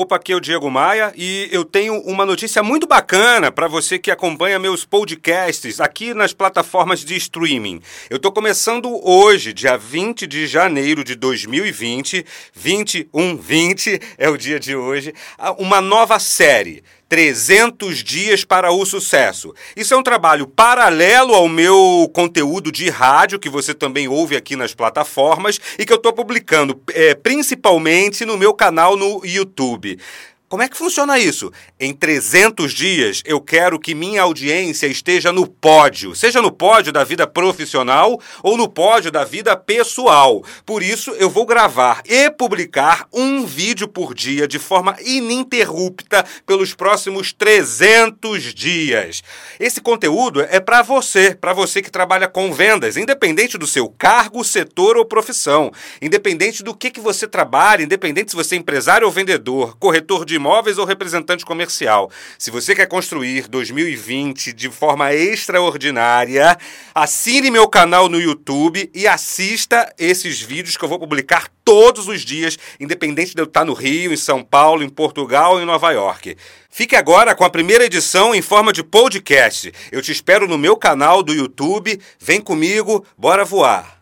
Opa, aqui é o Diego Maia e eu tenho uma notícia muito bacana para você que acompanha meus podcasts aqui nas plataformas de streaming. Eu estou começando hoje, dia 20 de janeiro de 2020, 2120 é o dia de hoje, uma nova série. 300 dias para o sucesso. Isso é um trabalho paralelo ao meu conteúdo de rádio, que você também ouve aqui nas plataformas, e que eu estou publicando é, principalmente no meu canal no YouTube. Como é que funciona isso? Em 300 dias, eu quero que minha audiência esteja no pódio, seja no pódio da vida profissional ou no pódio da vida pessoal. Por isso, eu vou gravar e publicar um vídeo por dia de forma ininterrupta pelos próximos 300 dias. Esse conteúdo é para você, para você que trabalha com vendas, independente do seu cargo, setor ou profissão, independente do que, que você trabalha, independente se você é empresário ou vendedor, corretor de imóveis ou representante comercial. Se você quer construir 2020 de forma extraordinária, assine meu canal no YouTube e assista esses vídeos que eu vou publicar todos os dias, independente de eu estar no Rio, em São Paulo, em Portugal ou em Nova York. Fique agora com a primeira edição em forma de podcast. Eu te espero no meu canal do YouTube. Vem comigo, bora voar.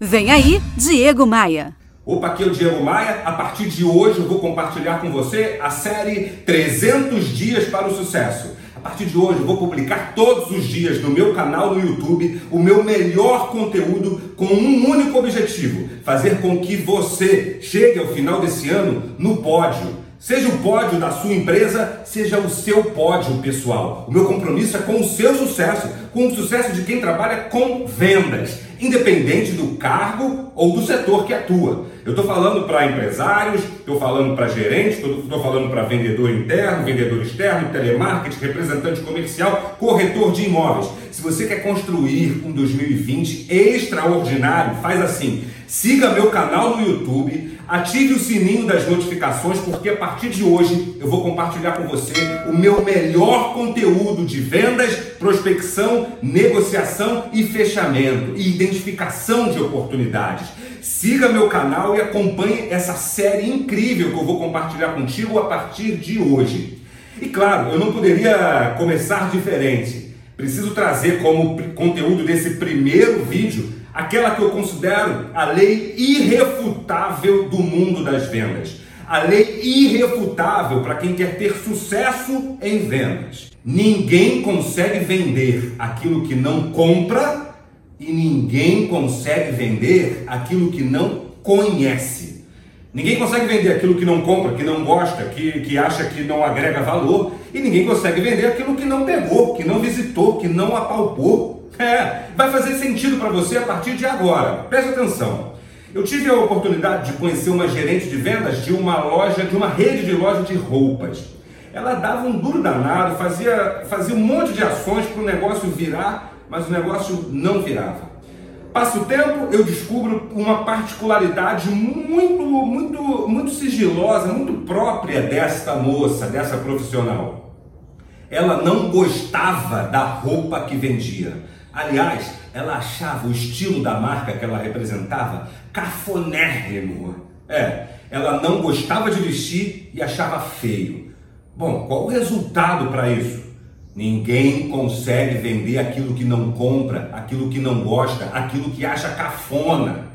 Vem aí, Diego Maia. Opa, aqui é o Diego Maia. A partir de hoje eu vou compartilhar com você a série 300 Dias para o Sucesso. A partir de hoje eu vou publicar todos os dias no meu canal no YouTube o meu melhor conteúdo com um único objetivo: fazer com que você chegue ao final desse ano no pódio Seja o pódio da sua empresa, seja o seu pódio pessoal. O meu compromisso é com o seu sucesso, com o sucesso de quem trabalha com vendas, independente do cargo ou do setor que atua. Eu estou falando para empresários, estou falando para gerentes, estou falando para vendedor interno, vendedor externo, telemarketing, representante comercial, corretor de imóveis. Se você quer construir um 2020 extraordinário, faz assim: siga meu canal no YouTube Ative o sininho das notificações, porque a partir de hoje eu vou compartilhar com você o meu melhor conteúdo de vendas, prospecção, negociação e fechamento e identificação de oportunidades. Siga meu canal e acompanhe essa série incrível que eu vou compartilhar contigo a partir de hoje. E claro, eu não poderia começar diferente. Preciso trazer como conteúdo desse primeiro vídeo aquela que eu considero a lei irrefutável do mundo das vendas. A lei irrefutável para quem quer ter sucesso em vendas. Ninguém consegue vender aquilo que não compra e ninguém consegue vender aquilo que não conhece. Ninguém consegue vender aquilo que não compra, que não gosta, que, que acha que não agrega valor, e ninguém consegue vender aquilo que não pegou, que não visitou, que não apalpou. É, vai fazer sentido para você a partir de agora. Preste atenção. Eu tive a oportunidade de conhecer uma gerente de vendas de uma loja, de uma rede de loja de roupas. Ela dava um duro danado, fazia, fazia um monte de ações para o negócio virar, mas o negócio não virava. Passa o tempo, eu descubro uma particularidade muito, muito, muito sigilosa, muito própria desta moça, dessa profissional. Ela não gostava da roupa que vendia. Aliás, ela achava o estilo da marca que ela representava cafonérrimo. É, ela não gostava de vestir e achava feio. Bom, qual o resultado para isso? Ninguém consegue vender aquilo que não compra, aquilo que não gosta, aquilo que acha cafona.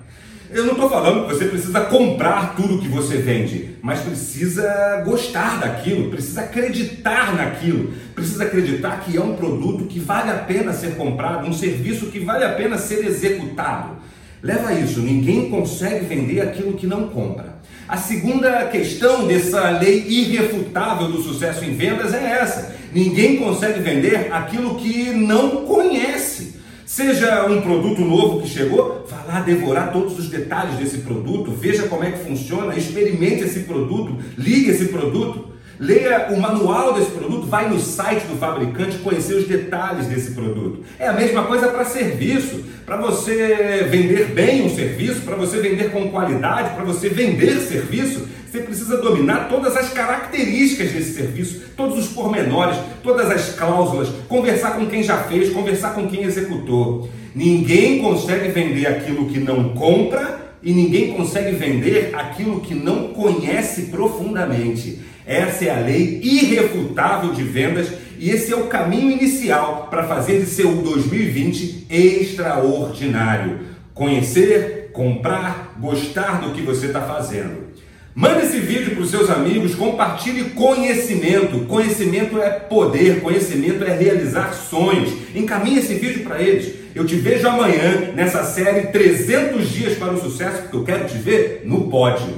Eu não estou falando que você precisa comprar tudo que você vende, mas precisa gostar daquilo, precisa acreditar naquilo, precisa acreditar que é um produto que vale a pena ser comprado, um serviço que vale a pena ser executado. Leva isso, ninguém consegue vender aquilo que não compra. A segunda questão dessa lei irrefutável do sucesso em vendas é essa: ninguém consegue vender aquilo que não conhece. Seja um produto novo que chegou, vá lá devorar todos os detalhes desse produto, veja como é que funciona, experimente esse produto, ligue esse produto, leia o manual desse produto, vai no site do fabricante conhecer os detalhes desse produto. É a mesma coisa para serviço, para você vender bem um serviço, para você vender com qualidade, para você vender serviço, você precisa dominar todas as características desse serviço, todos os pormenores, todas as cláusulas, conversar com quem já fez, conversar com quem executou. Ninguém consegue vender aquilo que não compra e ninguém consegue vender aquilo que não conhece profundamente. Essa é a lei irrefutável de vendas e esse é o caminho inicial para fazer de seu 2020 extraordinário. Conhecer, comprar, gostar do que você está fazendo. Mande esse vídeo para os seus amigos, compartilhe conhecimento. Conhecimento é poder, conhecimento é realizar sonhos. Encaminhe esse vídeo para eles. Eu te vejo amanhã nessa série 300 dias para o sucesso, porque eu quero te ver no pódio.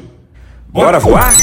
Bora voar?